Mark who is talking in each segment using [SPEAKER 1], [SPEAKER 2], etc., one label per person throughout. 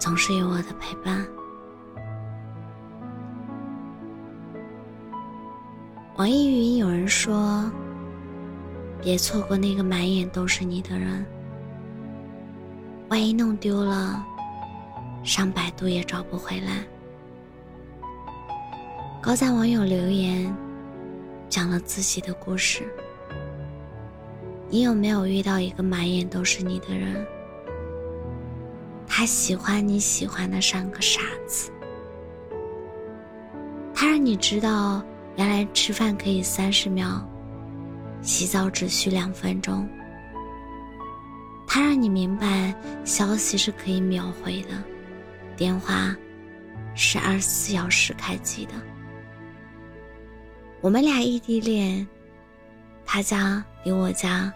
[SPEAKER 1] 总是有我的陪伴。网易云有人说：“别错过那个满眼都是你的人，万一弄丢了，上百度也找不回来。”高赞网友留言，讲了自己的故事。你有没有遇到一个满眼都是你的人？他喜欢你喜欢的像个傻子，他让你知道原来吃饭可以三十秒，洗澡只需两分钟。他让你明白消息是可以秒回的，电话是二十四小时开机的。我们俩异地恋，他家离我家。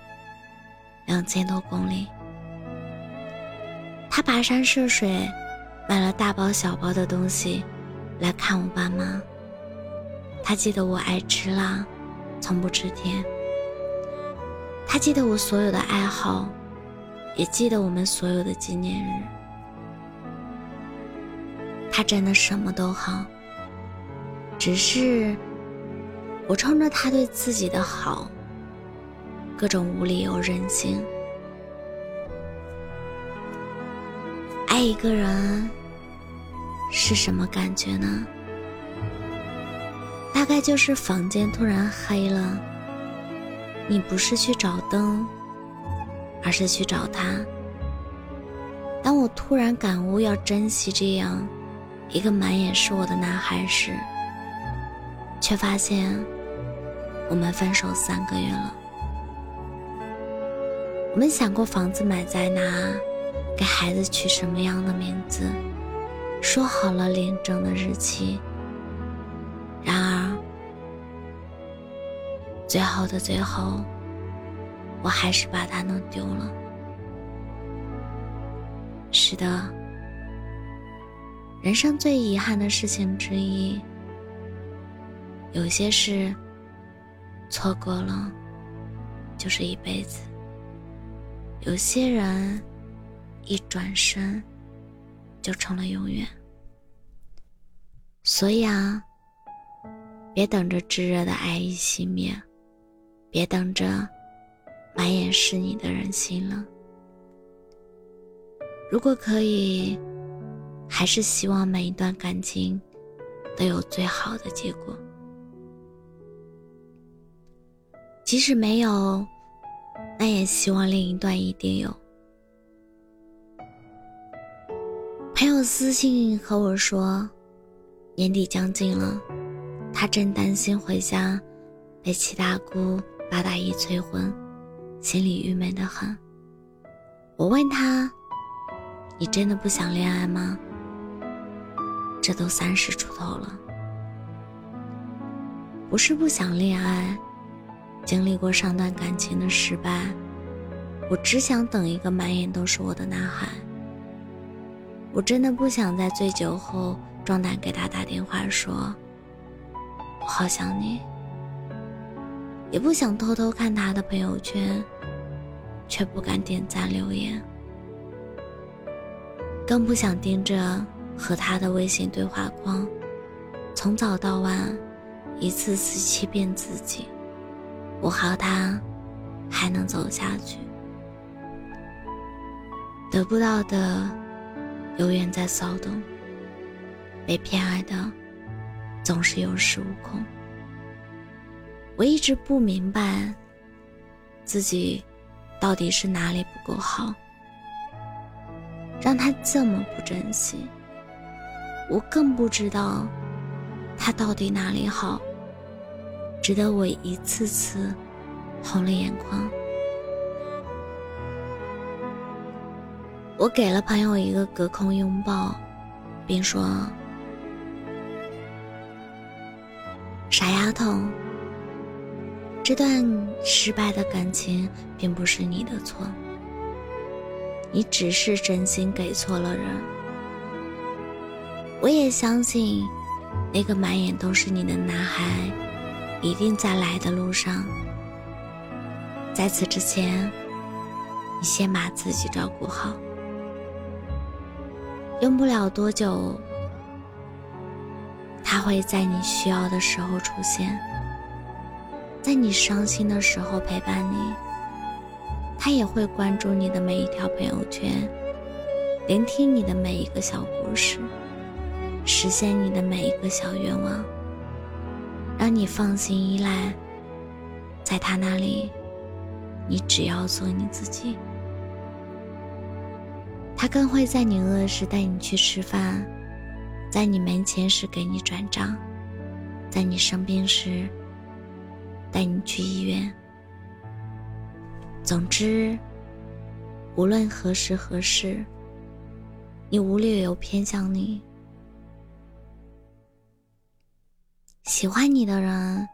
[SPEAKER 1] 两千多公里，他跋山涉水，买了大包小包的东西来看我爸妈。他记得我爱吃辣，从不吃甜。他记得我所有的爱好，也记得我们所有的纪念日。他真的什么都好，只是我冲着他对自己的好。各种无理由任性，爱一个人是什么感觉呢？大概就是房间突然黑了，你不是去找灯，而是去找他。当我突然感悟要珍惜这样一个满眼是我的男孩时，却发现我们分手三个月了。我们想过房子买在哪，给孩子取什么样的名字，说好了领证的日期。然而，最后的最后，我还是把它弄丢了。是的，人生最遗憾的事情之一，有些事错过了，就是一辈子。有些人一转身就成了永远，所以啊，别等着炙热的爱意熄灭，别等着满眼是你的人心了。如果可以，还是希望每一段感情都有最好的结果，即使没有。那也希望另一段一定有。朋友私信和我说，年底将近了，他正担心回家被七大姑八大姨催婚，心里郁闷的很。我问他：“你真的不想恋爱吗？这都三十出头了，不是不想恋爱。”经历过上段感情的失败，我只想等一个满眼都是我的男孩。我真的不想在醉酒后壮胆给他打电话说“我好想你”，也不想偷偷看他的朋友圈，却不敢点赞留言，更不想盯着和他的微信对话框，从早到晚，一次次欺骗自己。我和他还能走下去，得不到的永远在骚动，被偏爱的总是有恃无恐。我一直不明白自己到底是哪里不够好，让他这么不珍惜。我更不知道他到底哪里好。值得我一次次红了眼眶。我给了朋友一个隔空拥抱，并说：“傻丫头，这段失败的感情并不是你的错，你只是真心给错了人。我也相信，那个满眼都是你的男孩，一定在来的路上。在此之前，你先把自己照顾好。”用不了多久，他会在你需要的时候出现，在你伤心的时候陪伴你。他也会关注你的每一条朋友圈，聆听你的每一个小故事，实现你的每一个小愿望，让你放心依赖。在他那里，你只要做你自己。他更会在你饿时带你去吃饭，在你没钱时给你转账，在你生病时带你去医院。总之，无论何时何事，你无理由偏向你。喜欢你的人，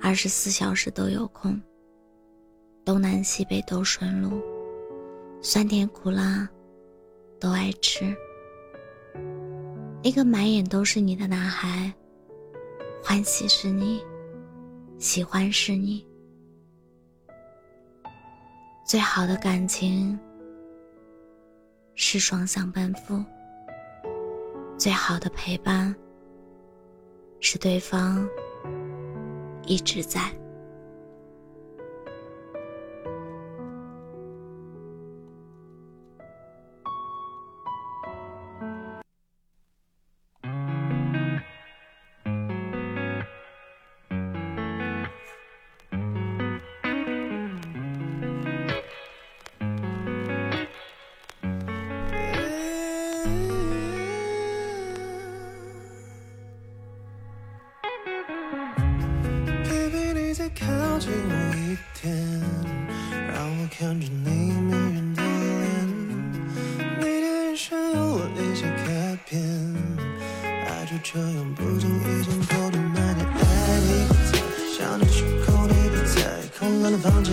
[SPEAKER 1] 二十四小时都有空，东南西北都顺路，酸甜苦辣。都爱吃。一个满眼都是你的男孩，欢喜是你，喜欢是你。最好的感情是双向奔赴，最好的陪伴是对方一直在。
[SPEAKER 2] 近我一点，让我看着你迷人的脸。你的眼神有我一些改变，爱就这样不经意间偷偷埋你爱你不在，想你时候你不在，空荡的房间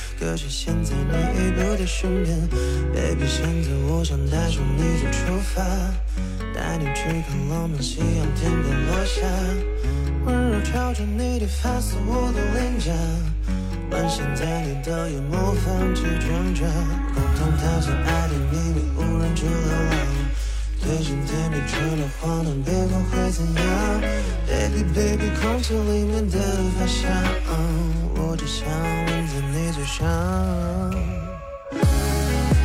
[SPEAKER 2] 可是现在你已不在身边，Baby，现在我想带着你就出发，带你去看浪漫夕阳天边落下，温柔朝着你的发丝，我的脸颊，沦陷在你的眼眸，放弃挣扎，共同探索爱的秘密，无人知了。最近天气除了荒道别的都会怎样。Baby baby 空气里面的发香我只想闻在你嘴上。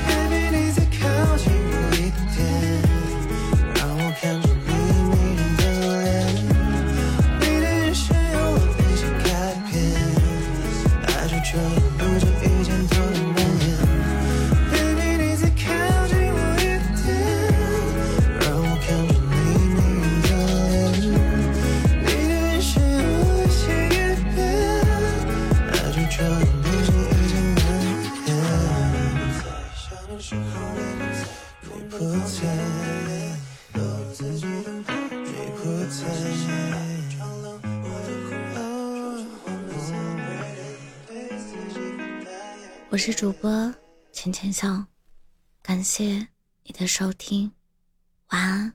[SPEAKER 2] Baby 你再靠近我一点让我看着你迷人的脸。你的眼神让我有些改变爱就这样不讲
[SPEAKER 1] 我是主播浅浅笑，感谢你的收听，晚安。